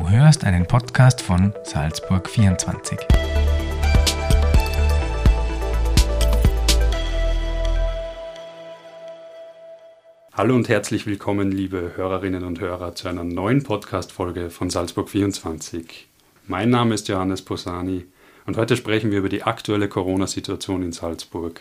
Du hörst einen Podcast von Salzburg 24. Hallo und herzlich willkommen, liebe Hörerinnen und Hörer, zu einer neuen Podcast-Folge von Salzburg 24. Mein Name ist Johannes Posani und heute sprechen wir über die aktuelle Corona-Situation in Salzburg.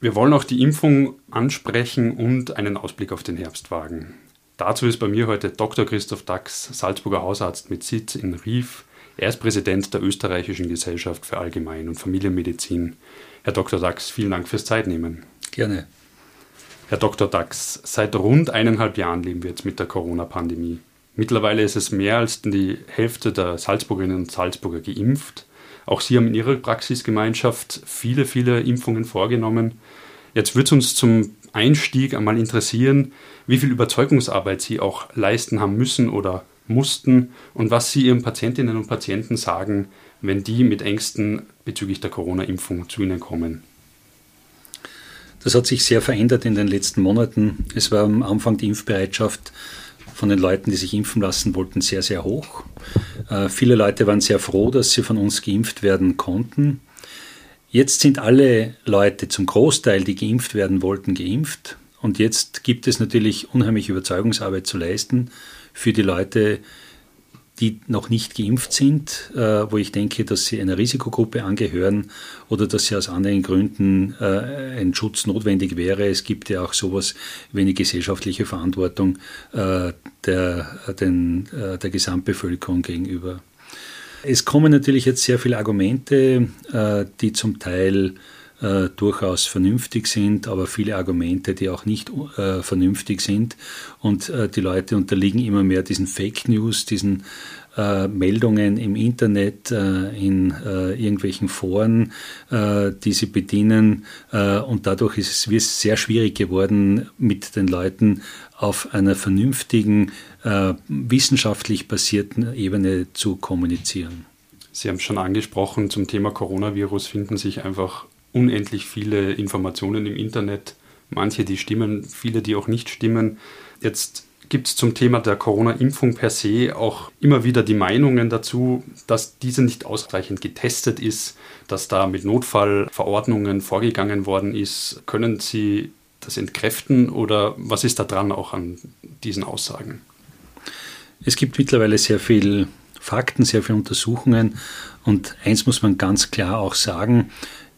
Wir wollen auch die Impfung ansprechen und einen Ausblick auf den Herbst wagen. Dazu ist bei mir heute Dr. Christoph Dax, Salzburger Hausarzt mit Sitz in Rief. Er ist Präsident der Österreichischen Gesellschaft für Allgemein- und Familienmedizin. Herr Dr. Dax, vielen Dank fürs Zeitnehmen. Gerne. Herr Dr. Dax, seit rund eineinhalb Jahren leben wir jetzt mit der Corona-Pandemie. Mittlerweile ist es mehr als die Hälfte der Salzburgerinnen und Salzburger geimpft. Auch Sie haben in Ihrer Praxisgemeinschaft viele, viele Impfungen vorgenommen. Jetzt wird es uns zum Einstieg einmal interessieren, wie viel Überzeugungsarbeit Sie auch leisten haben müssen oder mussten und was Sie Ihren Patientinnen und Patienten sagen, wenn die mit Ängsten bezüglich der Corona-Impfung zu Ihnen kommen. Das hat sich sehr verändert in den letzten Monaten. Es war am Anfang die Impfbereitschaft von den Leuten, die sich impfen lassen wollten, sehr, sehr hoch. Äh, viele Leute waren sehr froh, dass sie von uns geimpft werden konnten. Jetzt sind alle Leute zum Großteil, die geimpft werden wollten, geimpft. Und jetzt gibt es natürlich unheimlich Überzeugungsarbeit zu leisten für die Leute, die noch nicht geimpft sind, äh, wo ich denke, dass sie einer Risikogruppe angehören oder dass sie aus anderen Gründen äh, ein Schutz notwendig wäre. Es gibt ja auch sowas wie eine gesellschaftliche Verantwortung äh, der, den, der Gesamtbevölkerung gegenüber. Es kommen natürlich jetzt sehr viele Argumente, äh, die zum Teil äh, durchaus vernünftig sind, aber viele Argumente, die auch nicht äh, vernünftig sind. Und die Leute unterliegen immer mehr diesen Fake News, diesen Meldungen im Internet, in irgendwelchen Foren, die sie bedienen. und dadurch ist es sehr schwierig geworden, mit den Leuten auf einer vernünftigen, wissenschaftlich basierten Ebene zu kommunizieren. Sie haben es schon angesprochen, zum Thema Coronavirus finden sich einfach unendlich viele Informationen im Internet. Manche, die stimmen, viele, die auch nicht stimmen. Jetzt gibt es zum Thema der Corona-Impfung per se auch immer wieder die Meinungen dazu, dass diese nicht ausreichend getestet ist, dass da mit Notfallverordnungen vorgegangen worden ist. Können Sie das entkräften oder was ist da dran auch an diesen Aussagen? Es gibt mittlerweile sehr viel Fakten, sehr viele Untersuchungen und eins muss man ganz klar auch sagen,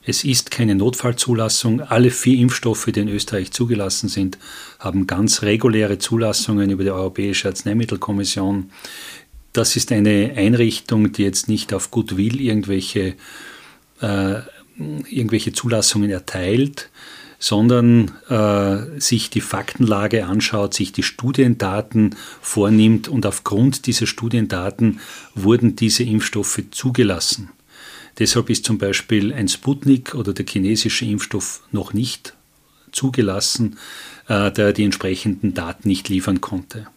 es ist keine Notfallzulassung. Alle vier Impfstoffe, die in Österreich zugelassen sind, haben ganz reguläre Zulassungen über die Europäische Arzneimittelkommission. Das ist eine Einrichtung, die jetzt nicht auf Goodwill irgendwelche, äh, irgendwelche Zulassungen erteilt, sondern äh, sich die Faktenlage anschaut, sich die Studiendaten vornimmt und aufgrund dieser Studiendaten wurden diese Impfstoffe zugelassen. Deshalb ist zum Beispiel ein Sputnik oder der chinesische Impfstoff noch nicht zugelassen, äh, da er die entsprechenden Daten nicht liefern konnte.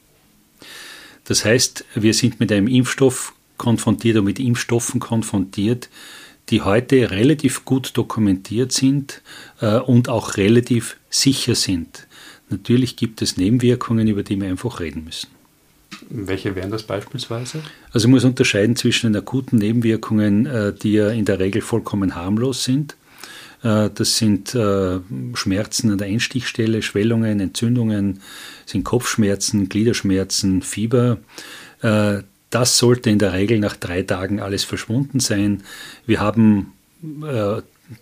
Das heißt, wir sind mit einem Impfstoff konfrontiert oder mit Impfstoffen konfrontiert, die heute relativ gut dokumentiert sind äh, und auch relativ sicher sind. Natürlich gibt es Nebenwirkungen, über die wir einfach reden müssen. Welche wären das beispielsweise? Also man muss unterscheiden zwischen den akuten Nebenwirkungen, äh, die ja in der Regel vollkommen harmlos sind. Äh, das sind Schmerzen an der Einstichstelle, Schwellungen, Entzündungen, sind Kopfschmerzen, Gliederschmerzen, Fieber. Das sollte in der Regel nach drei Tagen alles verschwunden sein. Wir haben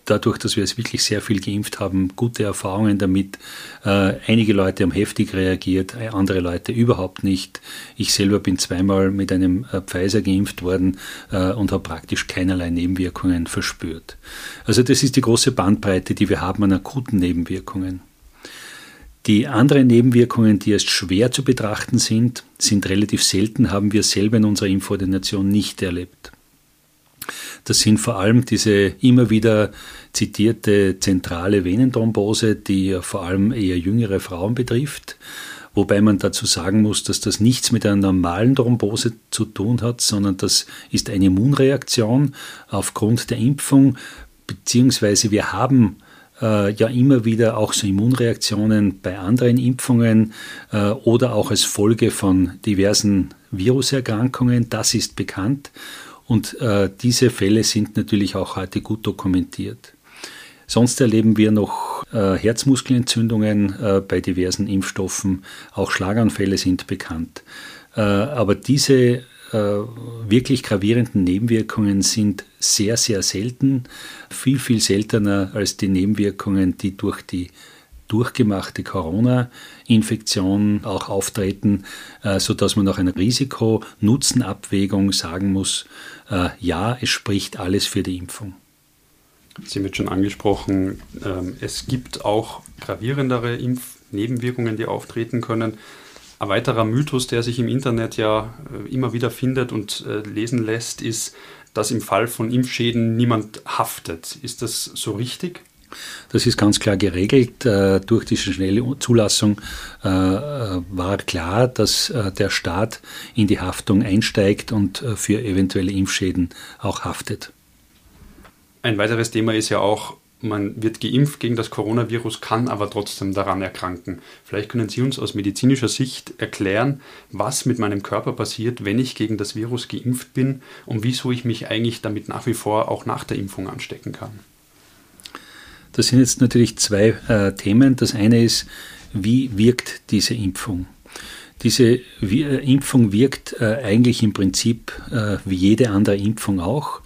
dadurch, dass wir es wirklich sehr viel geimpft haben, gute Erfahrungen damit. Äh, einige Leute haben heftig reagiert, andere Leute überhaupt nicht. Ich selber bin zweimal mit einem äh, Pfizer geimpft worden äh, und habe praktisch keinerlei Nebenwirkungen verspürt. Also das ist die große Bandbreite, die wir haben an akuten Nebenwirkungen. Die anderen Nebenwirkungen, die erst schwer zu betrachten sind, sind relativ selten, haben wir selber in unserer Impfordination nicht erlebt. Das sind vor allem diese immer wieder zitierte zentrale Venenthrombose, die vor allem eher jüngere Frauen betrifft. Wobei man dazu sagen muss, dass das nichts mit einer normalen Thrombose zu tun hat, sondern das ist eine Immunreaktion aufgrund der Impfung, beziehungsweise wir haben äh, ja immer wieder auch so Immunreaktionen bei anderen Impfungen äh, oder auch als Folge von diversen Viruserkrankungen. Das ist bekannt und äh, diese Fälle sind natürlich auch heute gut dokumentiert. Sonst erleben wir noch äh, Herzmuskelentzündungen äh, bei diversen Impfstoffen, auch Schlaganfälle sind bekannt. Äh, aber diese wirklich gravierenden Nebenwirkungen sind sehr, sehr selten, viel, viel seltener als die Nebenwirkungen, die durch die durchgemachte Corona-Infektion auch auftreten, äh, sodass man nach einer Risiko-Nutzen-Abwägung sagen muss, äh, ja, es spricht alles für die Impfung. Sie haben jetzt schon angesprochen, ähm, es gibt auch gravierendere Impfnebenwirkungen, die auftreten können. Ein weiterer Mythos, der sich im Internet ja äh, immer wieder findet und äh, lesen lässt, ist, dass im Fall von Impfschäden niemand haftet. Ist das so richtig? Das ist ganz klar geregelt. Äh, durch diese schnelle Zulassung war klar, dass der Staat in die Haftung einsteigt und für eventuelle Impfschäden auch haftet. Ein weiteres Thema ist ja auch man wird geimpft gegen das Coronavirus, kann aber trotzdem daran erkranken. Vielleicht können Sie uns aus medizinischer Sicht erklären, was mit meinem Körper passiert, wenn ich gegen das Virus geimpft bin und wieso ich mich eigentlich damit nach wie vor auch nach der Impfung anstecken kann. Das sind jetzt natürlich zwei äh, Themen. Das eine ist, wie wirkt diese Impfung? Diese äh, Impfung wirkt äh, eigentlich im Prinzip äh, wie jede andere Impfung auch.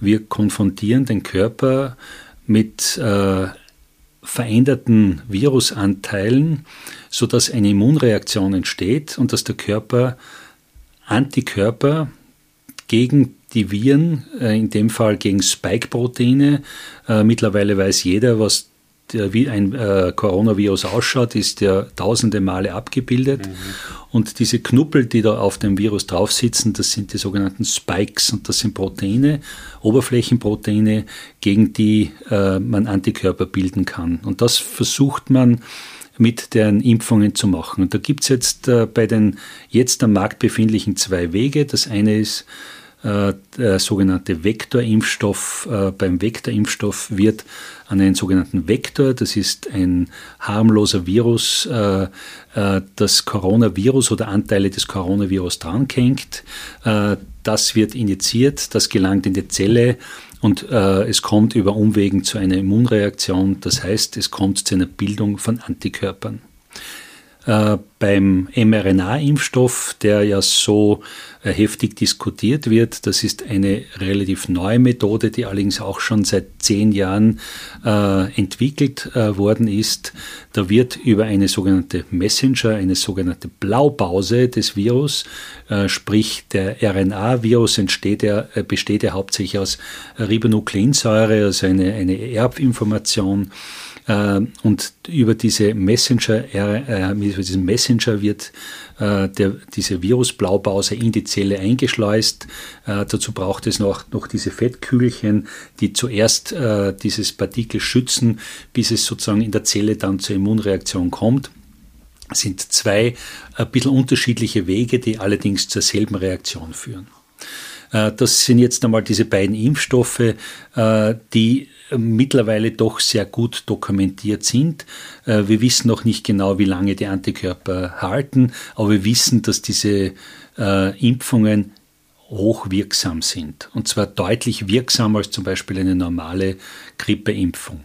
Wir konfrontieren den Körper mit äh, veränderten Virusanteilen, sodass eine Immunreaktion entsteht und dass der Körper Antikörper gegen die Viren, äh, in dem Fall gegen Spike-Proteine, äh, mittlerweile weiß jeder, was wie ein äh, Coronavirus ausschaut, ist ja tausende Male abgebildet. Mhm. Und diese Knuppel, die da auf dem Virus drauf sitzen, das sind die sogenannten Spikes und das sind Proteine, Oberflächenproteine, gegen die äh, man Antikörper bilden kann. Und das versucht man mit den Impfungen zu machen. Und da gibt es jetzt äh, bei den jetzt am Markt befindlichen zwei Wege. Das eine ist, der sogenannte Vektorimpfstoff. Äh, beim Vektorimpfstoff wird an einen sogenannten Vektor, das ist ein harmloser Virus, äh, das Coronavirus oder Anteile des Coronavirus dranhängt. Das wird injiziert, das gelangt in die Zelle und es kommt über Umwegen zu einer Immunreaktion. Das heißt, es kommt zu einer Bildung von Antikörpern. Äh, beim mRNA-Impfstoff, der ja so äh, heftig diskutiert wird, das ist eine relativ neue Methode, die allerdings auch schon seit zehn Jahren äh, entwickelt worden ist. Da wird über eine sogenannte Messenger, eine sogenannte Blaupause des Virus, sprich der RNA-Virus ja, besteht ja hauptsächlich aus Ribonukleinsäure, also eine, eine Erbinformation, und über diese Messenger, äh, mit diesem Messenger wird äh, der, diese Virusblaupause in die Zelle eingeschleust. dazu braucht es noch, noch diese Fettkügelchen, die zuerst dieses Partikel schützen, bis es sozusagen in der Zelle dann zur Immunreaktion kommt sind zwei ein bisschen unterschiedliche Wege, die allerdings zur selben Reaktion führen. Das sind jetzt einmal diese beiden Impfstoffe, die mittlerweile doch sehr gut dokumentiert sind. Äh, wir wissen noch nicht genau, wie lange die Antikörper halten, aber wir wissen, dass diese äh, Impfungen hochwirksam sind. Und zwar deutlich wirksamer als zum Beispiel eine normale Grippeimpfung.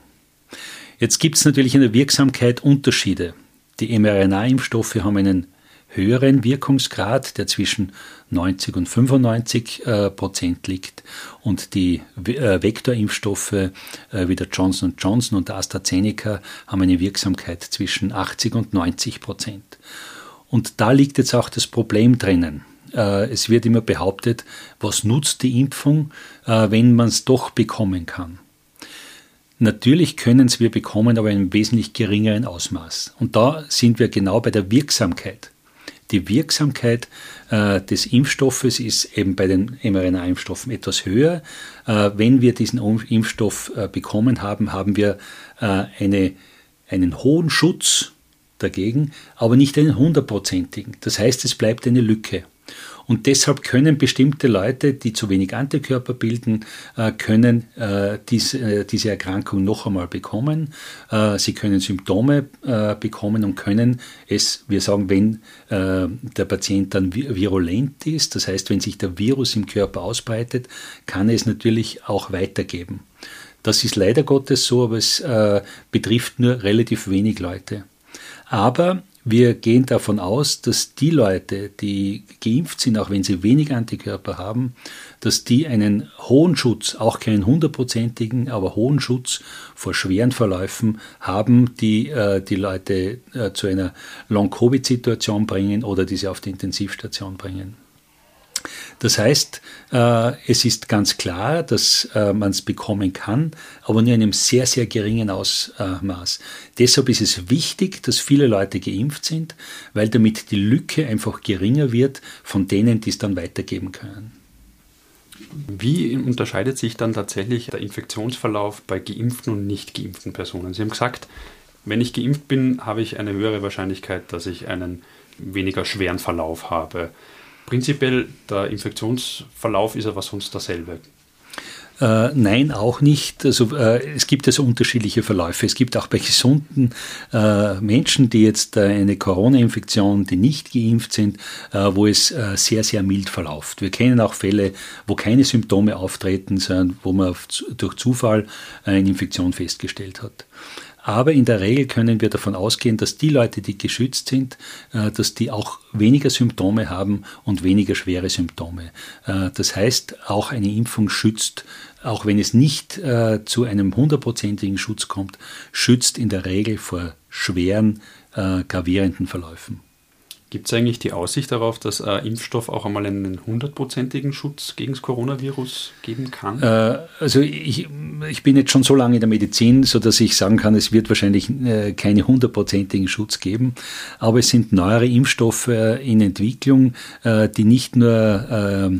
Jetzt gibt es natürlich in der Wirksamkeit Unterschiede. Die mRNA-Impfstoffe haben einen höheren Wirkungsgrad, der zwischen 90 und 95 äh, Prozent liegt. Und die äh, Vektorimpfstoffe äh, wie der Johnson Johnson und der AstraZeneca haben eine Wirksamkeit zwischen 80 und 90 Prozent. Und da liegt jetzt auch das Problem drinnen. Es wird immer behauptet, was nutzt die Impfung, wenn man es doch bekommen kann. Natürlich können es wir bekommen, aber in einem wesentlich geringeren Ausmaß. Und da sind wir genau bei der Wirksamkeit. Die Wirksamkeit äh, des Impfstoffes ist eben bei den mRNA-Impfstoffen etwas höher. Äh, wenn wir diesen Impfstoff äh, bekommen haben, haben wir äh, eine, einen hohen Schutz dagegen, aber nicht einen hundertprozentigen. Das heißt, es bleibt eine Lücke. Und deshalb können bestimmte Leute, die zu wenig Antikörper bilden, äh, können äh, diese, diese Erkrankung noch einmal bekommen. Sie können Symptome bekommen und können es, wir sagen, wenn der Patient dann virulent ist, das heißt, wenn sich der Virus im Körper ausbreitet, kann es natürlich auch weitergeben. Das ist leider Gottes so, aber es äh, betrifft nur relativ wenig Leute. Aber wir gehen davon aus, dass die Leute, die geimpft sind, auch wenn sie wenig Antikörper haben, dass die einen hohen Schutz, auch keinen hundertprozentigen, aber hohen Schutz vor schweren Verläufen haben, die äh, die Leute äh, zu einer Long-Covid-Situation bringen oder die sie auf die Intensivstation bringen. Das heißt, äh, es ist ganz klar, dass äh, man es bekommen kann, aber nur in einem sehr, sehr geringen Ausmaß. Deshalb ist es wichtig, dass viele Leute geimpft sind, weil damit die Lücke einfach geringer wird von denen, die es dann weitergeben können. Wie unterscheidet sich dann tatsächlich der Infektionsverlauf bei geimpften und nicht geimpften Personen? Sie haben gesagt, wenn ich geimpft bin, habe ich eine höhere Wahrscheinlichkeit, dass ich einen weniger schweren Verlauf habe. Prinzipiell, der Infektionsverlauf ist aber sonst derselbe. Äh, nein, auch nicht. Also äh, es gibt also unterschiedliche Verläufe. Es gibt auch bei gesunden äh, Menschen, die jetzt äh, eine Corona-Infektion, die nicht geimpft sind, äh, wo es sehr, sehr mild verläuft. Wir kennen auch Fälle, wo keine Symptome auftreten, sondern wo man durch Zufall eine Infektion festgestellt hat. Aber in der Regel können wir davon ausgehen, dass die Leute, die geschützt sind, äh, dass die auch weniger Symptome haben und weniger schwere Symptome. Äh, das heißt, auch eine Impfung schützt, auch wenn es nicht äh, zu einem hundertprozentigen Schutz kommt, schützt in der Regel vor schweren, gravierenden Verläufen. Gibt es eigentlich die Aussicht darauf, dass ein Impfstoff auch einmal einen hundertprozentigen Schutz gegen das Coronavirus geben kann? Äh, also ich, ich bin jetzt schon so lange in der Medizin, sodass ich sagen kann, es wird wahrscheinlich äh, keine hundertprozentigen Schutz geben. Aber es sind neuere Impfstoffe in Entwicklung, äh, die nicht nur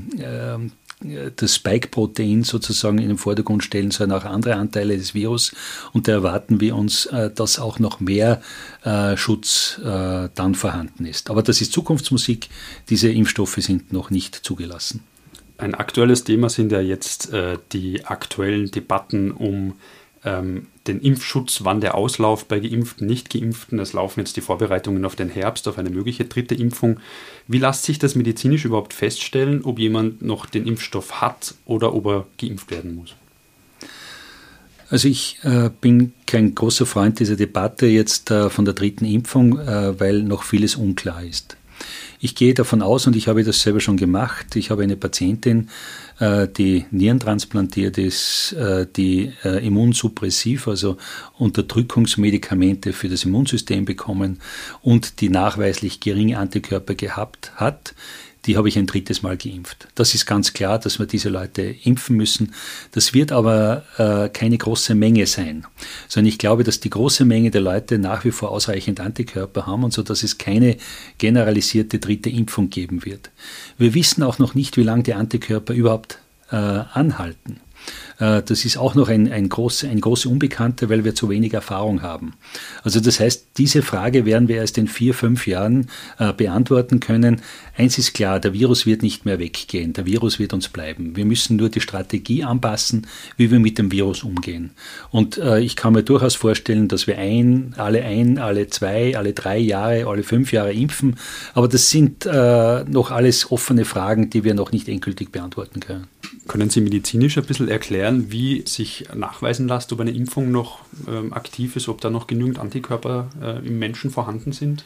das Spike-Protein sozusagen in den Vordergrund stellen, sondern auch andere Anteile des Virus. Und da erwarten wir uns, äh, dass auch noch mehr äh, Schutz äh, dann vorhanden ist. Aber das ist Zukunftsmusik. Diese Impfstoffe sind noch nicht zugelassen. Ein aktuelles Thema sind ja jetzt die aktuellen Debatten um ähm, den Impfschutz, wann der Auslauf bei Geimpften, Nicht-Geimpften. Es laufen jetzt die Vorbereitungen auf den Herbst, auf eine mögliche dritte Impfung. Wie lässt sich das medizinisch überhaupt feststellen, ob jemand noch den Impfstoff hat oder ob er geimpft werden muss? Also ich äh, bin kein großer Freund dieser Debatte jetzt äh, von der dritten Impfung, äh, weil noch vieles unklar ist. Ich gehe davon aus, und ich habe das selber schon gemacht, ich habe eine Patientin, die nierentransplantiert ist, äh, die äh, immunsuppressiv, also Unterdrückungsmedikamente für das Immunsystem bekommen und die nachweislich geringe Antikörper gehabt hat die habe ich ein drittes Mal geimpft. Das ist ganz klar, dass wir diese Leute impfen müssen. Das wird aber äh, keine große Menge sein, sondern ich glaube, dass die große Menge der Leute nach wie vor ausreichend Antikörper haben und so, dass es keine generalisierte dritte Impfung geben wird. Wir wissen auch noch nicht, wie lange die Antikörper überhaupt äh, anhalten. Äh, das ist auch noch ein, ein, groß, ein große Unbekannte, weil wir zu wenig Erfahrung haben. Also das heißt, diese Frage werden wir erst in vier, fünf Jahren äh, beantworten können. Eins ist klar, der Virus wird nicht mehr weggehen, der Virus wird uns bleiben. Wir müssen nur die Strategie anpassen, wie wir mit dem Virus umgehen. Und äh, ich kann mir durchaus vorstellen, dass wir ein, alle ein, alle zwei, alle drei Jahre, alle fünf Jahre impfen. Aber das sind äh, noch alles offene Fragen, die wir noch nicht endgültig beantworten können. Können Sie medizinisch ein bisschen erklären, wie sich nachweisen lässt, ob eine Impfung noch ähm, aktiv ist, ob da noch genügend Antikörper äh, im Menschen vorhanden sind?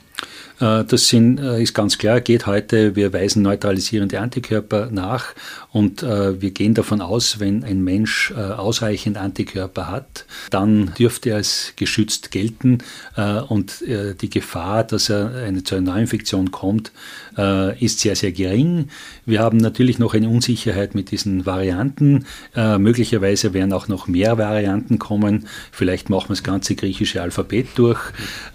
Äh, das sind, äh, ist ganz klar, geht heute, wir weisen neutralisierende Antikörper nach und äh, wir gehen davon aus, wenn ein Mensch äh, ausreichend Antikörper hat, dann dürfte er als geschützt gelten äh, und die Gefahr, dass er eine, zu einer Neuinfektion kommt, ist sehr, sehr gering. Wir haben natürlich noch eine Unsicherheit mit diesen Varianten. Äh, möglicherweise werden auch noch mehr Varianten kommen. Vielleicht machen wir das ganze griechische Alphabet durch.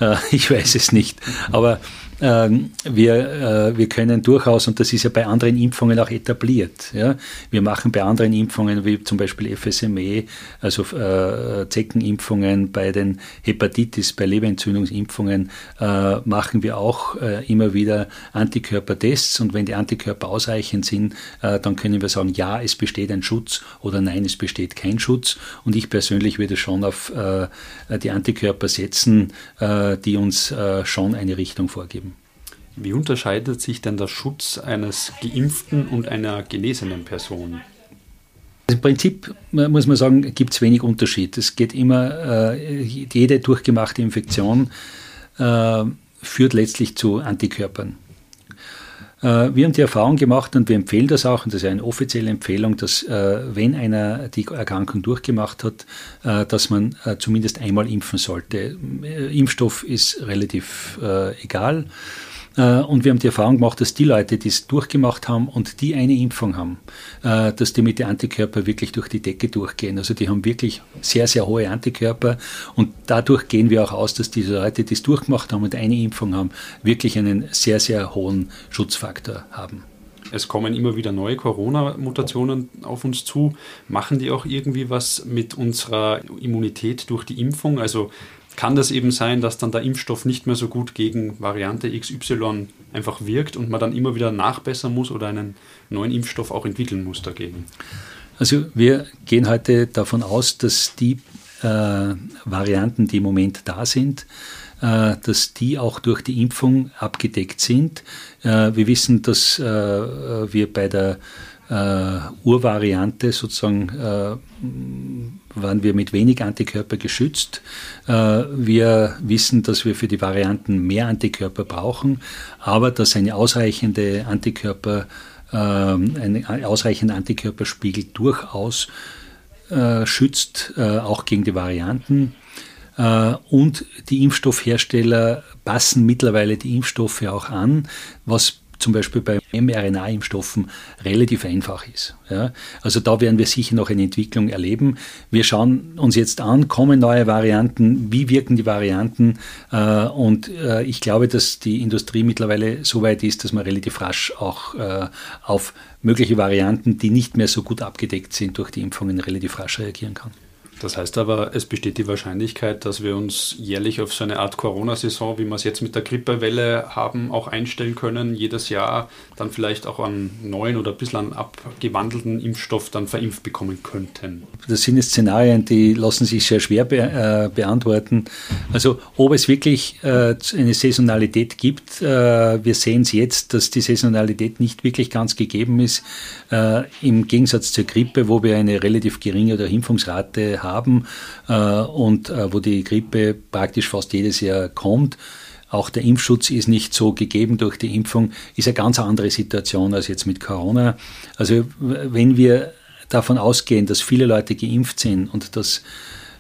Äh, ich weiß es nicht. Aber ähm, wir, äh, wir können durchaus, und das ist ja bei anderen Impfungen auch etabliert, ja, wir machen bei anderen Impfungen, wie zum Beispiel FSME, also äh, Zeckenimpfungen, bei den Hepatitis, bei Leberentzündungsimpfungen, äh, machen wir auch äh, immer wieder Antikörpertests und wenn die Antikörper ausreichend sind, äh, dann können wir sagen, ja, es besteht ein Schutz oder nein, es besteht kein Schutz. Und ich persönlich würde schon auf äh, die Antikörper setzen, die uns schon eine Richtung vorgeben. Wie unterscheidet sich denn der Schutz eines geimpften und einer genesenen Person? Im Prinzip muss man sagen, gibt es wenig Unterschied. Es geht immer, äh, jede durchgemachte Infektion äh, führt letztlich zu Antikörpern. Äh, wir haben die Erfahrung gemacht und wir empfehlen das auch, und das ist eine offizielle Empfehlung, dass äh, wenn einer die Erkrankung durchgemacht hat, äh, dass man zumindest einmal impfen sollte. Impfstoff ist relativ egal. Äh, und wir haben die Erfahrung gemacht, dass die Leute, die es durchgemacht haben und die eine Impfung haben, äh, dass die mit den Antikörper wirklich durch die Decke durchgehen. Also die haben wirklich sehr, sehr hohe Antikörper und dadurch gehen wir auch aus, dass diese Leute, die es durchgemacht haben und eine Impfung haben, wirklich einen sehr, sehr hohen Schutzfaktor haben. Es kommen immer wieder neue Corona-Mutationen auf uns zu. Machen die auch irgendwie was mit unserer Immunität durch die Impfung? Also kann das eben sein, dass dann der Impfstoff nicht mehr so gut gegen Variante XY einfach wirkt und man dann immer wieder nachbessern muss oder einen neuen Impfstoff auch entwickeln muss dagegen? Also wir gehen heute davon aus, dass die äh, Varianten, die im Moment da sind, äh, dass die auch durch die Impfung abgedeckt sind. Äh, wir wissen, dass äh, wir bei der äh, Urvariante sozusagen äh, waren wir mit wenig Antikörper geschützt. Äh, wir wissen, dass wir für die Varianten mehr Antikörper brauchen, aber dass eine ausreichende Antikörper, äh, ein ausreichender Antikörperspiegel durchaus äh, schützt, auch gegen die Varianten. Und die Impfstoffhersteller passen mittlerweile die Impfstoffe auch an, was zum Beispiel bei mRNA-Impfstoffen relativ einfach ist. Ja. Also da werden wir sicher noch eine Entwicklung erleben. Wir schauen uns jetzt an, kommen neue Varianten, wie wirken die Varianten äh, und äh, ich glaube, dass die Industrie mittlerweile so weit ist, dass man relativ rasch auch äh, auf mögliche Varianten, die nicht mehr so gut abgedeckt sind durch die Impfungen, relativ rasch reagieren kann. Das heißt aber, es besteht die Wahrscheinlichkeit, dass wir uns jährlich auf so eine Art Corona-Saison, wie wir es jetzt mit der Grippewelle haben, auch einstellen können, jedes Jahr dann vielleicht auch einen neuen oder bisschen abgewandelten Impfstoff dann verimpft bekommen könnten. Das sind Szenarien, die lassen sich sehr schwer be äh, beantworten. Also ob es wirklich äh, eine Saisonalität gibt, äh, wir sehen es jetzt, dass die Saisonalität nicht wirklich ganz gegeben ist, äh, im Gegensatz zur Grippe, wo wir eine relativ geringe oder Impfungsrate haben haben äh, und äh, wo die Grippe praktisch fast jedes Jahr kommt. Auch der Impfschutz ist nicht so gegeben durch die Impfung, ist eine ganz andere Situation als jetzt mit Corona. Also wenn wir davon ausgehen, dass viele Leute geimpft sind und dass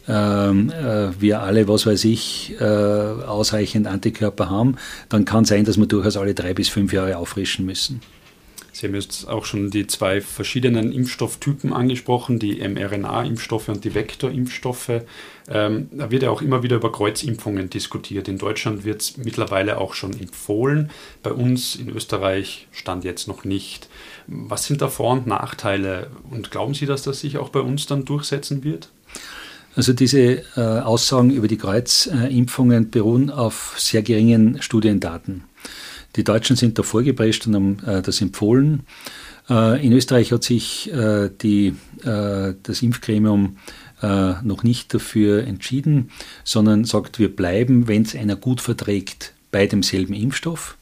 ähm, äh, wir alle, was weiß ich, ausreichend Antikörper haben, dann kann sein, dass wir durchaus alle drei bis fünf Jahre auffrischen müssen. Sie haben jetzt auch schon die zwei verschiedenen Impfstofftypen angesprochen, die mRNA-Impfstoffe und die Vektorimpfstoffe. Ähm, da wird ja auch immer wieder über Kreuzimpfungen diskutiert. In Deutschland wird es mittlerweile auch schon empfohlen. Bei uns in Österreich stand jetzt noch nicht. Was sind da Vor- und Nachteile? Und glauben Sie, dass das sich auch bei uns dann durchsetzen wird? Also diese äh, Aussagen über die Kreuzimpfungen beruhen auf sehr geringen Studiendaten. Die Deutschen sind da vorgeprescht und haben äh, das empfohlen. Äh, in Österreich hat sich äh, die, äh, das Impfgremium äh, noch nicht dafür entschieden, sondern sagt, wir bleiben, wenn es einer gut verträgt, bei demselben Impfstoff.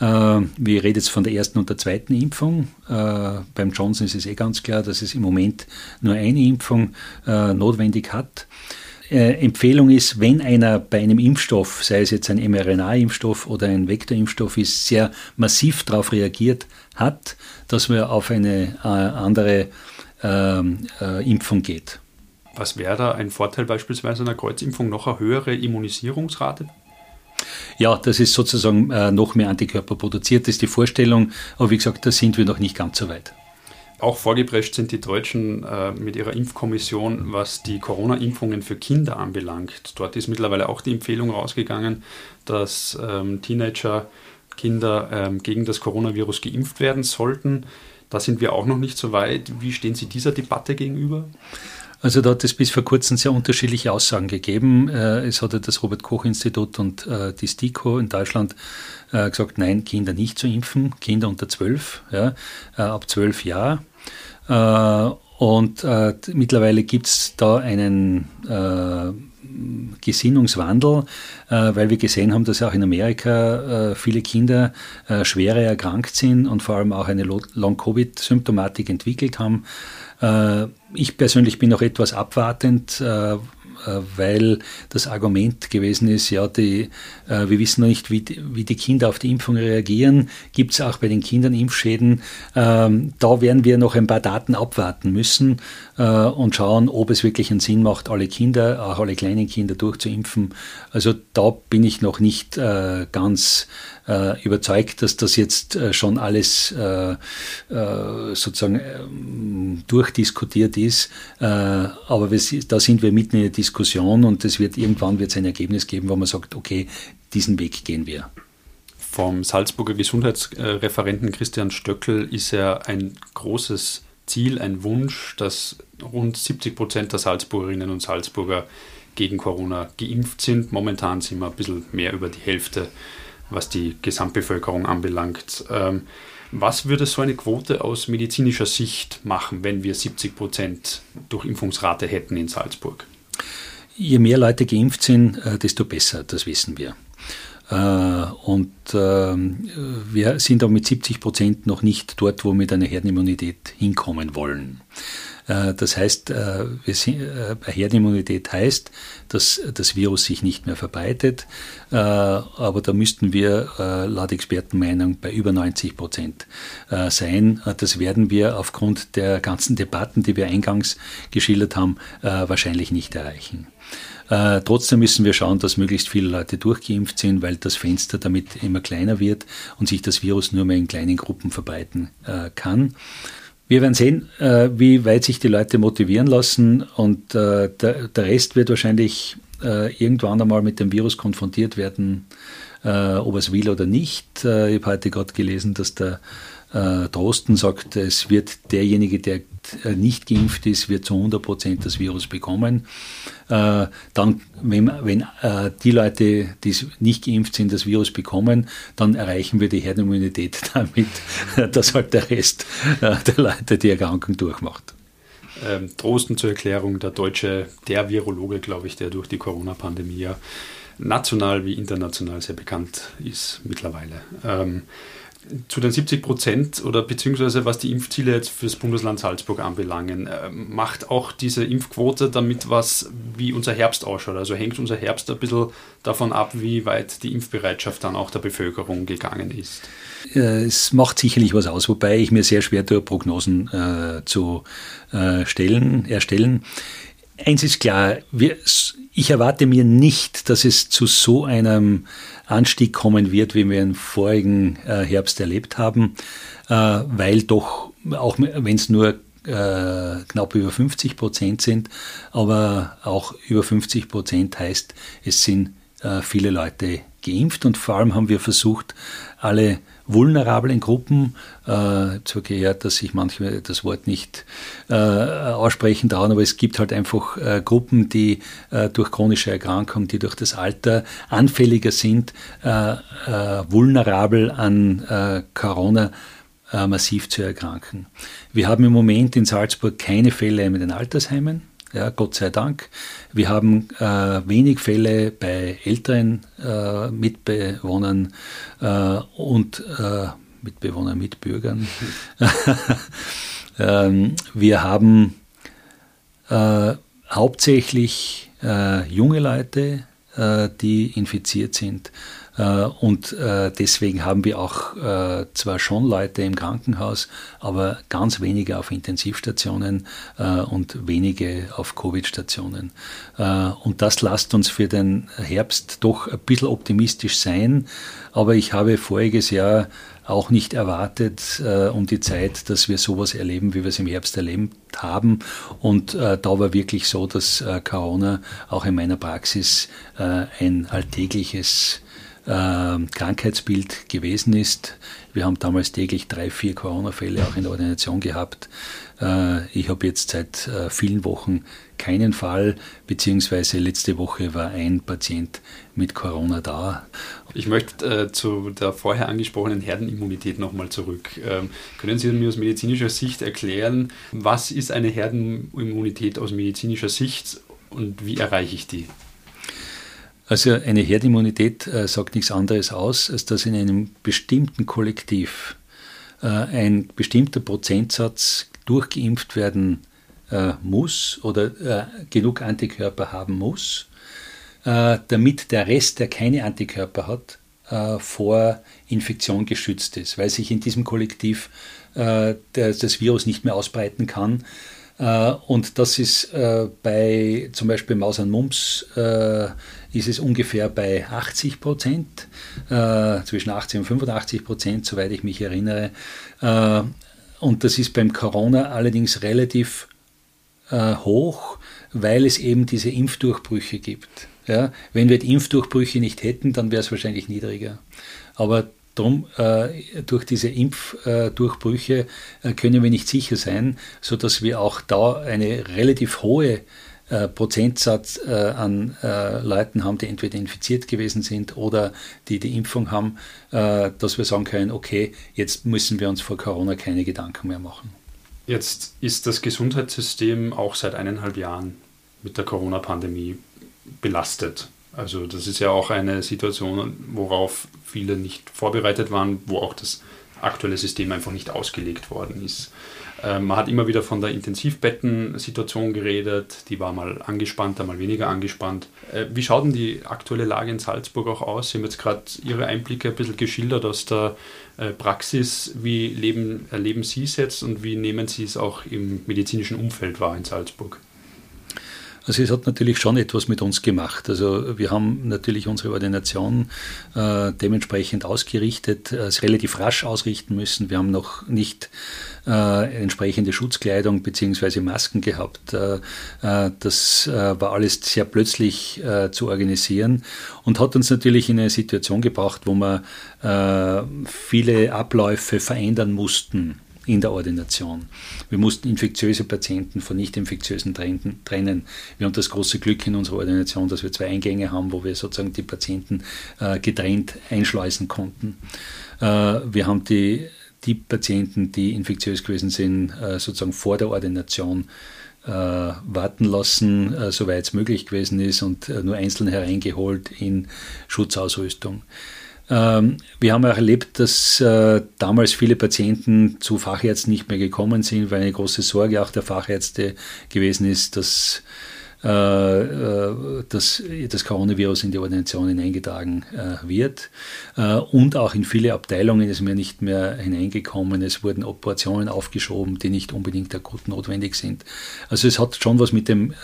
Äh, wir reden jetzt von der ersten und der zweiten Impfung. beim Johnson ist es eh ganz klar, dass es im Moment nur eine Impfung notwendig hat Empfehlung ist, wenn einer bei einem Impfstoff, sei es jetzt ein mRNA-Impfstoff oder ein Vektorimpfstoff ist, sehr massiv darauf reagiert hat, dass man auf eine äh, andere ähm, äh, Impfung geht. Was wäre da ein Vorteil beispielsweise einer Kreuzimpfung? Noch eine höhere Immunisierungsrate? Ja, das ist sozusagen äh, noch mehr Antikörper produziert, das ist die Vorstellung. Aber wie gesagt, da sind wir noch nicht ganz so weit. Auch vorgeprescht sind die Deutschen äh, mit ihrer Impfkommission, was die Corona-Impfungen für Kinder anbelangt. Dort ist mittlerweile auch die Empfehlung rausgegangen, dass ähm, Teenager, Kinder ähm, gegen das Coronavirus geimpft werden sollten. Da sind wir auch noch nicht so weit. Wie stehen Sie dieser Debatte gegenüber? Also da hat es bis vor kurzem sehr unterschiedliche Aussagen gegeben. Äh, es hatte das Robert-Koch-Institut und äh, die STIKO in Deutschland äh, gesagt, nein, Kinder nicht zu impfen, Kinder unter zwölf, ja, ab zwölf Jahre. Und äh, mittlerweile gibt es da einen äh, Gesinnungswandel, äh, weil wir gesehen haben, dass auch in Amerika viele Kinder schwerer erkrankt sind und vor allem auch eine Long-Covid-Symptomatik entwickelt haben. ich persönlich bin noch etwas abwartend, äh, weil das Argument gewesen ist, ja, die, äh, wir wissen noch nicht, wie die, wie die Kinder auf die Impfung reagieren. Gibt es auch bei den Kindern Impfschäden? Ähm, da werden wir noch ein paar Daten abwarten müssen äh, und schauen, ob es wirklich einen Sinn macht, alle Kinder, auch alle kleinen Kinder durchzuimpfen. Also da bin ich noch nicht ganz äh, überzeugt, dass das jetzt äh, schon alles äh, äh sozusagen ähm, durchdiskutiert ist. Äh, aber da sind wir mitten in der Diskussion und es wird irgendwann wird ein Ergebnis geben, wo man sagt, okay, diesen Weg gehen wir. Vom Salzburger Gesundheitsreferenten Christian Stöckel ist ja ein großes Ziel, ein Wunsch, dass rund 70 Prozent der Salzburgerinnen und Salzburger gegen Corona geimpft sind. Momentan sind wir ein bisschen mehr über die Hälfte was die Gesamtbevölkerung anbelangt. Ähm, was würde so eine Quote aus medizinischer Sicht machen, wenn wir 70 Prozent Durchimpfungsrate hätten in Salzburg? Je mehr Leute geimpft sind, äh, desto besser, das wissen wir. Äh, und ähm, wir sind auch mit 70 Prozent noch nicht dort, wo wir mit einer Herdenimmunität hinkommen wollen. Äh, das heißt, äh, äh, Herdenimmunität heißt, dass das Virus sich nicht mehr verbreitet, aber da müssten wir laut Expertenmeinung bei über 90 Prozent sein. Das werden wir aufgrund der ganzen Debatten, die wir eingangs geschildert haben, wahrscheinlich nicht erreichen. Äh, trotzdem müssen wir schauen, dass möglichst viele Leute durchgeimpft sind, weil das Fenster damit immer kleiner wird und sich das Virus nur mehr in kleinen Gruppen verbreiten äh, kann. Wir werden sehen, äh, wie weit sich die Leute motivieren lassen und äh, der, der, Rest wird wahrscheinlich äh, irgendwann einmal mit dem Virus konfrontiert werden, ob es will oder nicht. ich habe heute gerade gelesen, dass der Drosten sagt, es wird derjenige, der nicht geimpft ist, wird zu 100 Prozent das Virus bekommen. Äh, dann, wenn, wenn äh, die Leute, die nicht geimpft sind, das Virus bekommen, dann erreichen wir die Herdenimmunität damit, dass halt der Rest äh, der Leute die Erkrankung durchmacht. Ähm, Trosten zur Erklärung, der Deutsche, der Virologe, glaube ich, der durch die Corona-Pandemie ja national wie international sehr bekannt ist mittlerweile. Ähm, zu den 70 Prozent oder beziehungsweise was die Impfziele jetzt für das Bundesland Salzburg anbelangen, äh, macht auch diese Impfquote damit was, wie unser Herbst ausschaut. Also hängt unser Herbst ein bisschen davon ab, wie weit die Impfbereitschaft dann auch der Bevölkerung gegangen ist. Es macht sicherlich was aus, wobei ich mir sehr schwer tue, Prognosen äh, zu äh, stellen, erstellen. Eins ist klar, wir, ich erwarte mir nicht, dass es zu so einem Anstieg kommen wird, wie wir im vorigen äh, Herbst erlebt haben, äh, weil doch, auch wenn es nur äh, knapp über 50 Prozent sind, aber auch über 50 Prozent heißt, es sind viele Leute geimpft und vor allem haben wir versucht, alle vulnerablen Gruppen, äh, zwar gehört, dass ich manchmal das Wort nicht äh, aussprechen trauen, aber es gibt halt einfach äh, Gruppen, die äh, durch chronische Erkrankung, die durch das Alter anfälliger sind, äh, äh, vulnerabel an äh, Corona massiv zu erkranken. Wir haben im Moment in Salzburg keine Fälle mit den Altersheimen ja, Gott sei Dank. Wir haben äh, wenig Fälle bei älteren äh, Mitbewohnern äh, und äh, Mitbewohnern, Mitbürgern. ähm, wir haben äh, hauptsächlich äh, junge Leute, die infiziert sind. Und deswegen haben wir auch zwar schon Leute im Krankenhaus, aber ganz wenige auf Intensivstationen und wenige auf Covid-Stationen. Und das lasst uns für den Herbst doch ein bisschen optimistisch sein. Aber ich habe voriges Jahr auch nicht erwartet äh, um die Zeit, dass wir sowas erleben, wie wir es im Herbst erlebt haben. Und äh, da war wirklich so, dass äh, Corona auch in meiner Praxis äh, ein alltägliches äh, Krankheitsbild gewesen ist. Wir haben damals täglich drei, vier Corona-Fälle auch in der Ordination gehabt. Äh, ich habe jetzt seit vielen Wochen keinen Fall, beziehungsweise letzte Woche war ein Patient mit Corona da. Ich möchte äh, zu der vorher angesprochenen Herdenimmunität nochmal zurück. Ähm, können Sie mir aus medizinischer Sicht erklären, was ist eine Herdenimmunität aus medizinischer Sicht und wie erreiche ich die? Also eine Herdimmunität äh, sagt nichts anderes aus, als dass in einem bestimmten Kollektiv äh, ein bestimmter Prozentsatz durchgeimpft werden äh, muss oder äh, genug Antikörper haben muss, äh, damit der Rest, der keine Antikörper hat, äh, vor Infektion geschützt ist, weil sich in diesem Kollektiv das Virus nicht mehr ausbreiten kann. Äh, und das ist bei zum Beispiel Maus und Mumps ist es ungefähr bei 80 Prozent, zwischen 80 und 85 Prozent, soweit ich mich erinnere. und das ist beim Corona allerdings relativ äh, hoch, weil es eben diese Impfdurchbrüche gibt. Ja, wenn wir die Impfdurchbrüche nicht hätten, dann wäre es wahrscheinlich niedriger. Aber drum, äh, durch diese Impfdurchbrüche äh, können wir nicht sicher sein, sodass wir auch da eine relativ hohe äh, Prozentsatz äh, an äh, Leuten haben, die entweder infiziert gewesen sind oder die die Impfung haben, äh, dass wir sagen können, okay, jetzt müssen wir uns vor Corona keine Gedanken mehr machen. Jetzt ist das Gesundheitssystem auch seit eineinhalb Jahren mit der Corona-Pandemie belastet. Also das ist ja auch eine Situation, worauf viele nicht vorbereitet waren, wo auch das aktuelle System einfach nicht ausgelegt worden ist. Ähm, man hat immer wieder von der Intensivbettensituation geredet, die war mal angespannter, mal weniger angespannt. Äh, wie schaut denn die aktuelle Lage in Salzburg auch aus? Sie haben jetzt gerade Ihre Einblicke ein bisschen geschildert aus der äh, Praxis. Wie leben, erleben Sie es jetzt und wie nehmen Sie es auch im medizinischen Umfeld wahr in Salzburg? Also es hat natürlich schon etwas mit uns gemacht. Also wir haben natürlich unsere Ordination äh, dementsprechend ausgerichtet, äh, es relativ rasch ausrichten müssen. Wir haben noch nicht äh, entsprechende Schutzkleidung bzw. Masken gehabt. Äh, äh, das äh, war alles sehr plötzlich zu organisieren und hat uns natürlich in eine Situation gebracht, wo wir viele Abläufe verändern mussten in der Ordination. Wir mussten infektiöse Patienten von nicht infektiösen trennen. Wir haben das große Glück in unserer Ordination, dass wir zwei Eingänge haben, wo wir sozusagen die Patienten äh, getrennt einschleusen konnten. Äh, wir haben die, die Patienten, die infektiös gewesen sind, äh, sozusagen vor der Ordination äh, warten lassen, äh, soweit es möglich gewesen ist und äh, nur einzeln hereingeholt in Schutzausrüstung. Ähm, wir haben auch erlebt, dass äh, damals viele Patienten zu Fachärzten nicht mehr gekommen sind, weil eine große Sorge auch der Fachärzte gewesen ist, dass äh, äh, dass das Coronavirus in die Ordination hineingetragen wird. Und auch in viele Abteilungen ist mir nicht mehr hineingekommen. Es wurden Operationen aufgeschoben, die nicht unbedingt akut notwendig sind. Also es hat schon was mit dem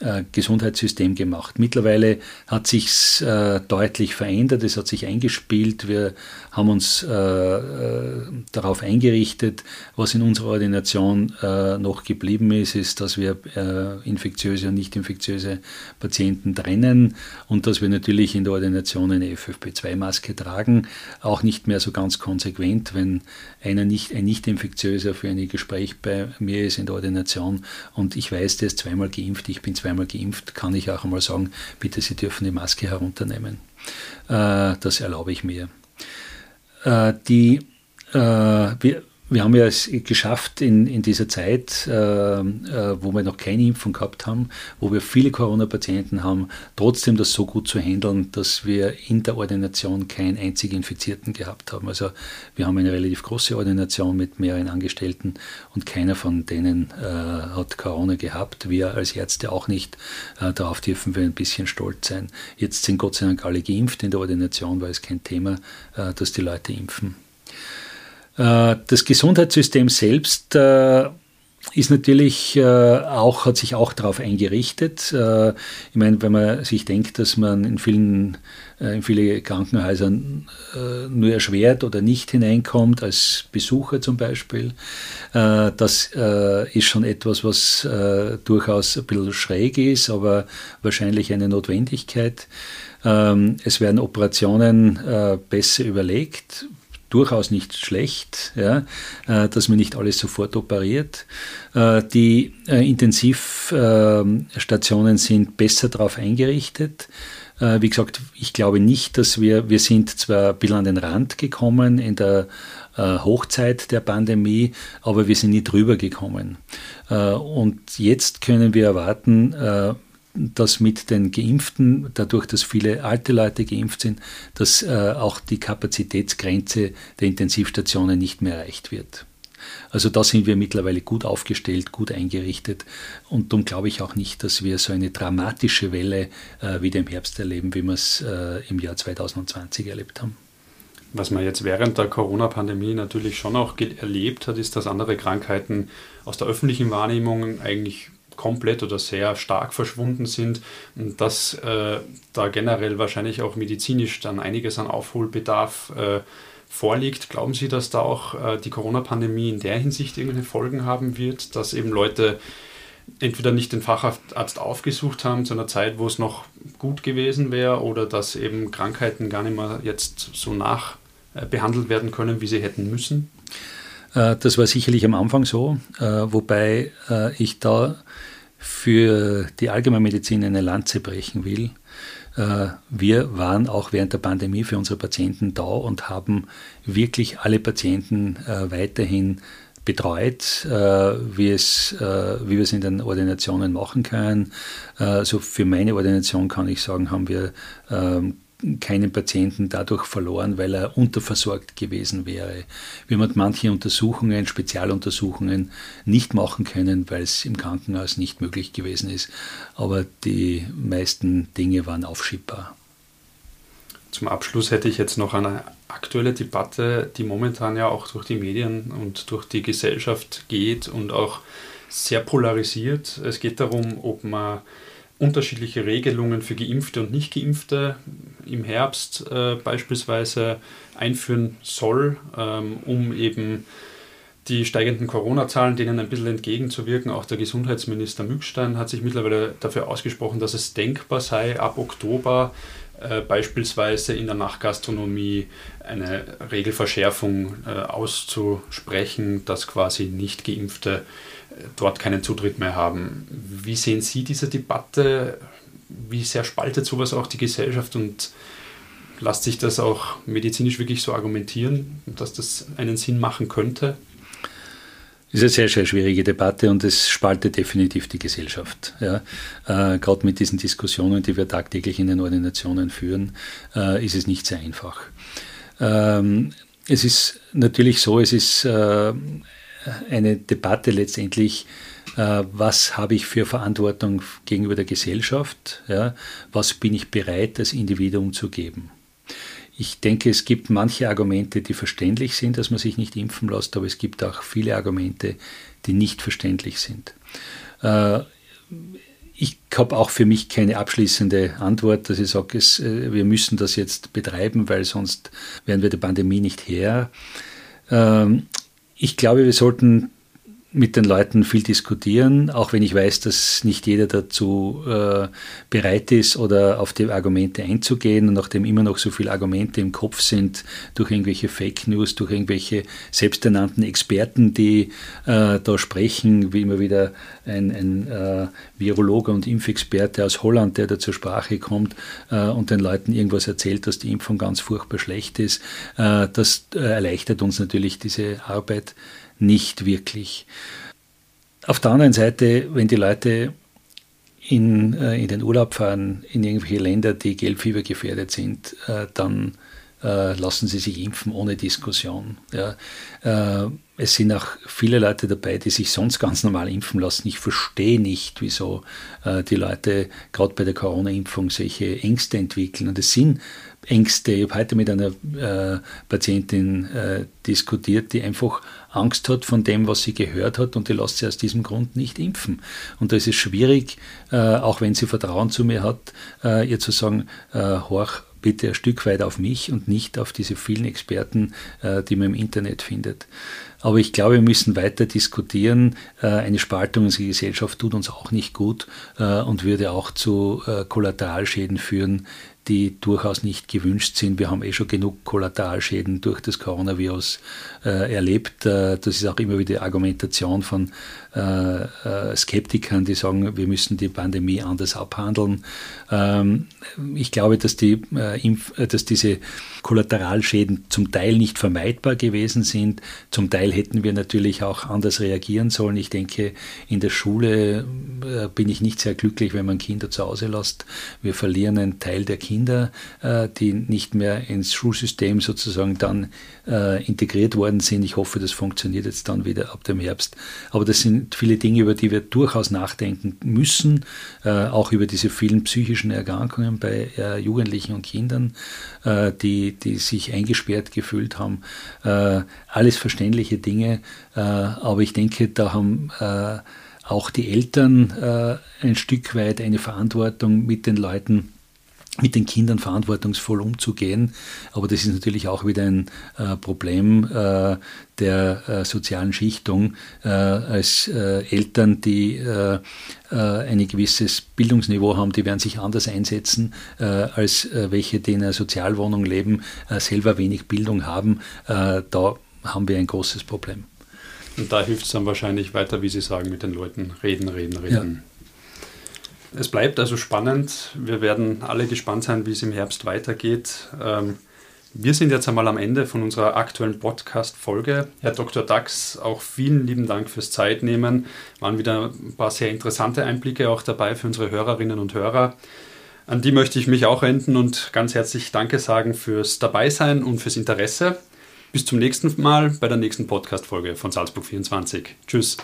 äh, Gesundheitssystem gemacht. Mittlerweile hat sich äh, deutlich verändert, es hat sich eingespielt. Wir haben uns äh, äh, darauf eingerichtet. Was in unserer Ordination äh, noch geblieben ist, ist, dass wir infektiöse und nicht infektiöse Patienten trennen und dass wir natürlich in der Ordination eine FFP2-Maske tragen. Auch nicht mehr so ganz konsequent, wenn einer nicht, ein Nicht-Infektiöser für ein Gespräch bei mir ist in der Ordination und ich weiß, der ist zweimal geimpft, ich bin zweimal zweimal geimpft, kann ich auch einmal sagen, bitte, Sie dürfen die Maske herunternehmen. Äh, das erlaube ich mir. Äh, die, äh, wir, wir haben ja es geschafft in, in dieser Zeit, äh, äh, wo wir noch keine Impfung gehabt haben, wo wir viele Corona-Patienten haben, trotzdem das so gut zu handeln, dass wir in der Ordination keinen einzigen Infizierten gehabt haben. Also wir haben eine relativ große Ordination mit mehreren Angestellten und keiner von denen äh, hat Corona gehabt. Wir als Ärzte auch nicht. Äh, darauf dürfen wir ein bisschen stolz sein. Jetzt sind Gott sei Dank alle geimpft in der Ordination, weil es kein Thema, äh, dass die Leute impfen. Äh, das Gesundheitssystem selbst äh, ist natürlich äh, auch, hat sich auch darauf eingerichtet. ich meine, wenn man sich denkt, dass man in vielen, in viele Krankenhäuser nur erschwert oder nicht hineinkommt, als Besucher zum Beispiel, das ist schon etwas, was durchaus ein bisschen schräg ist, aber wahrscheinlich eine Notwendigkeit. Ähm, es werden Operationen besser überlegt, durchaus nicht schlecht, ja, äh, dass man nicht alles sofort operiert. Äh, die äh, Intensivstationen sind besser darauf eingerichtet. Wie gesagt, ich glaube nicht, dass wir, wir sind zwar ein bisschen an den Rand gekommen in der Hochzeit der Pandemie, aber wir sind nie drüber gekommen. Und jetzt können wir erwarten, dass mit den Geimpften, dadurch, dass viele alte Leute geimpft sind, dass äh, auch die Kapazitätsgrenze der Intensivstationen nicht mehr erreicht wird. Also da sind wir mittlerweile gut aufgestellt, gut eingerichtet und darum glaube ich auch nicht, dass wir so eine dramatische Welle äh, wieder im Herbst erleben, wie wir es äh, im Jahr 2020 erlebt haben. Was man jetzt während der Corona-Pandemie natürlich schon auch erlebt hat, ist, dass andere Krankheiten aus der öffentlichen Wahrnehmung eigentlich komplett oder sehr stark verschwunden sind und dass äh, da generell wahrscheinlich auch medizinisch dann einiges an Aufholbedarf äh, vorliegt. Glauben Sie, dass da auch äh, die Corona-Pandemie in der Hinsicht irgendwelche Folgen haben wird, dass eben Leute entweder nicht den Facharzt aufgesucht haben zu einer Zeit, wo es noch gut gewesen wäre, oder dass eben Krankheiten gar nicht mehr jetzt so nach äh, werden können, wie sie hätten müssen? Äh, das war sicherlich am Anfang so, äh, wobei ich da für die Allgemeinmedizin eine Lanze brechen will. Äh, wir waren auch während der Pandemie für unsere Patienten da und haben wirklich alle Patienten äh, weiterhin betreut, äh, wie, es, wie wir es in den Ordinationen machen können. Also für meine Ordination kann ich sagen, haben wir ähm, keinen Patienten dadurch verloren, weil er unterversorgt gewesen wäre. Wir haben manche Untersuchungen, Spezialuntersuchungen nicht machen können, weil es im Krankenhaus nicht möglich gewesen ist. Aber die meisten Dinge waren aufschiebbar. Zum Abschluss hätte ich jetzt noch eine aktuelle Debatte, die momentan ja auch durch die Medien und durch die Gesellschaft geht und auch sehr polarisiert. Es geht darum, ob man unterschiedliche Regelungen für Geimpfte und Nicht-Geimpfte im Herbst äh, beispielsweise einführen soll, ähm, um eben die steigenden Corona-Zahlen denen ein bisschen entgegenzuwirken. Auch der Gesundheitsminister Mückstein hat sich mittlerweile dafür ausgesprochen, dass es denkbar sei, ab Oktober äh, beispielsweise in der Nachtgastronomie eine Regelverschärfung äh, auszusprechen, dass quasi nicht geimpfte äh, dort keinen Zutritt mehr haben. Wie sehen Sie diese Debatte? Wie sehr spaltet sowas auch die Gesellschaft und lässt sich das auch medizinisch wirklich so argumentieren, dass das einen Sinn machen könnte? Das ist eine sehr, sehr schwierige Debatte und es spaltet definitiv die Gesellschaft. Ja. Äh, Gerade mit diesen Diskussionen, die wir tagtäglich in den Ordinationen führen, äh, ist es nicht sehr einfach. Ähm, es ist natürlich so, es ist äh, eine Debatte letztendlich, äh, was habe ich für Verantwortung gegenüber der Gesellschaft, ja. was bin ich bereit als Individuum zu geben. Ich denke, es gibt manche Argumente, die verständlich sind, dass man sich nicht impfen lässt, aber es gibt auch viele Argumente, die nicht verständlich sind. Äh, ich habe auch für mich keine abschließende Antwort, dass ich sage, äh, wir müssen das jetzt betreiben, weil sonst werden wir der Pandemie nicht her. Ähm, ich glaube, wir sollten mit den Leuten viel diskutieren, auch wenn ich weiß, dass nicht jeder dazu äh, bereit ist oder auf die Argumente einzugehen und nachdem immer noch so viele Argumente im Kopf sind, durch irgendwelche Fake News, durch irgendwelche selbsternannten Experten, die äh, da sprechen, wie immer wieder ein, ein äh, Virologe und Impfexperte aus Holland, der da zur Sprache kommt äh, und den Leuten irgendwas erzählt, dass die Impfung ganz furchtbar schlecht ist. Äh, das äh, erleichtert uns natürlich diese Arbeit nicht wirklich. Auf der anderen Seite, wenn die Leute in, äh, in den Urlaub fahren, in irgendwelche Länder, die Gelbfieber gefährdet sind, äh, dann äh, lassen sie sich impfen ohne Diskussion. Ja. Es sind auch viele Leute dabei, die sich sonst ganz normal impfen lassen. Ich verstehe nicht, wieso die Leute gerade bei der Corona-Impfung solche Ängste entwickeln. Und es sind Ängste. Ich habe heute mit einer Patientin diskutiert, die einfach Angst hat von dem, was sie gehört hat und die lässt sie aus diesem Grund nicht impfen. Und da ist es schwierig, äh, auch wenn sie Vertrauen zu mir hat, äh, ihr zu sagen, äh, horch, bitte ein Stück weit auf mich und nicht auf diese vielen Experten, äh, die man im Internet findet. Aber ich glaube, wir müssen weiter diskutieren. Äh, eine Spaltung unserer Gesellschaft tut uns auch nicht gut äh, und würde auch zu Kollateralschäden führen, die durchaus nicht gewünscht sind. Wir haben eh schon genug Kollateralschäden durch das Coronavirus äh, erlebt. Äh, das ist auch immer wieder die Argumentation von äh, äh, Skeptikern, die sagen, wir müssen die Pandemie anders abhandeln. Ähm, ich glaube, dass, die, äh, dass diese Kollateralschäden zum Teil nicht vermeidbar gewesen sind. Zum Teil hätten wir natürlich auch anders reagieren sollen. Ich denke, in der Schule bin ich nicht sehr glücklich, wenn man Kinder zu Hause lässt. Wir verlieren einen Teil der Kinder, die nicht mehr ins Schulsystem sozusagen dann integriert worden sind. Ich hoffe, das funktioniert jetzt dann wieder ab dem Herbst. Aber das sind viele Dinge, über die wir durchaus nachdenken müssen, äh, auch über diese vielen psychischen Erkrankungen bei äh, Jugendlichen und Kindern, äh, die, die sich eingesperrt gefühlt haben. Äh, alles verständliche Dinge, äh, aber ich denke, da haben äh, auch die Eltern ein Stück weit eine Verantwortung mit den Leuten, mit den Kindern verantwortungsvoll umzugehen. Aber das ist natürlich auch wieder ein äh, Problem äh, der äh, sozialen Schichtung äh, als äh, Eltern, die äh, ein gewisses Bildungsniveau haben, die werden sich anders einsetzen als welche, die in einer Sozialwohnung leben, selber wenig Bildung haben. da haben wir ein großes Problem. Und da hilft es dann wahrscheinlich weiter, wie Sie sagen, mit den Leuten reden, reden, reden. Ja. Es bleibt also spannend. Wir werden alle gespannt sein, wie es im Herbst weitergeht. Ähm, wir sind jetzt einmal am Ende von unserer aktuellen Podcast-Folge. Herr Dr. Dax, auch vielen lieben Dank fürs Zeitnehmen. Waren wieder ein paar sehr interessante Einblicke auch dabei für unsere Hörerinnen und Hörer. An die möchte ich mich auch wenden und ganz herzlich Danke sagen fürs Dabeisein und fürs Interesse. Bis zum nächsten Mal bei der nächsten Podcast-Folge von Salzburg 24. Tschüss.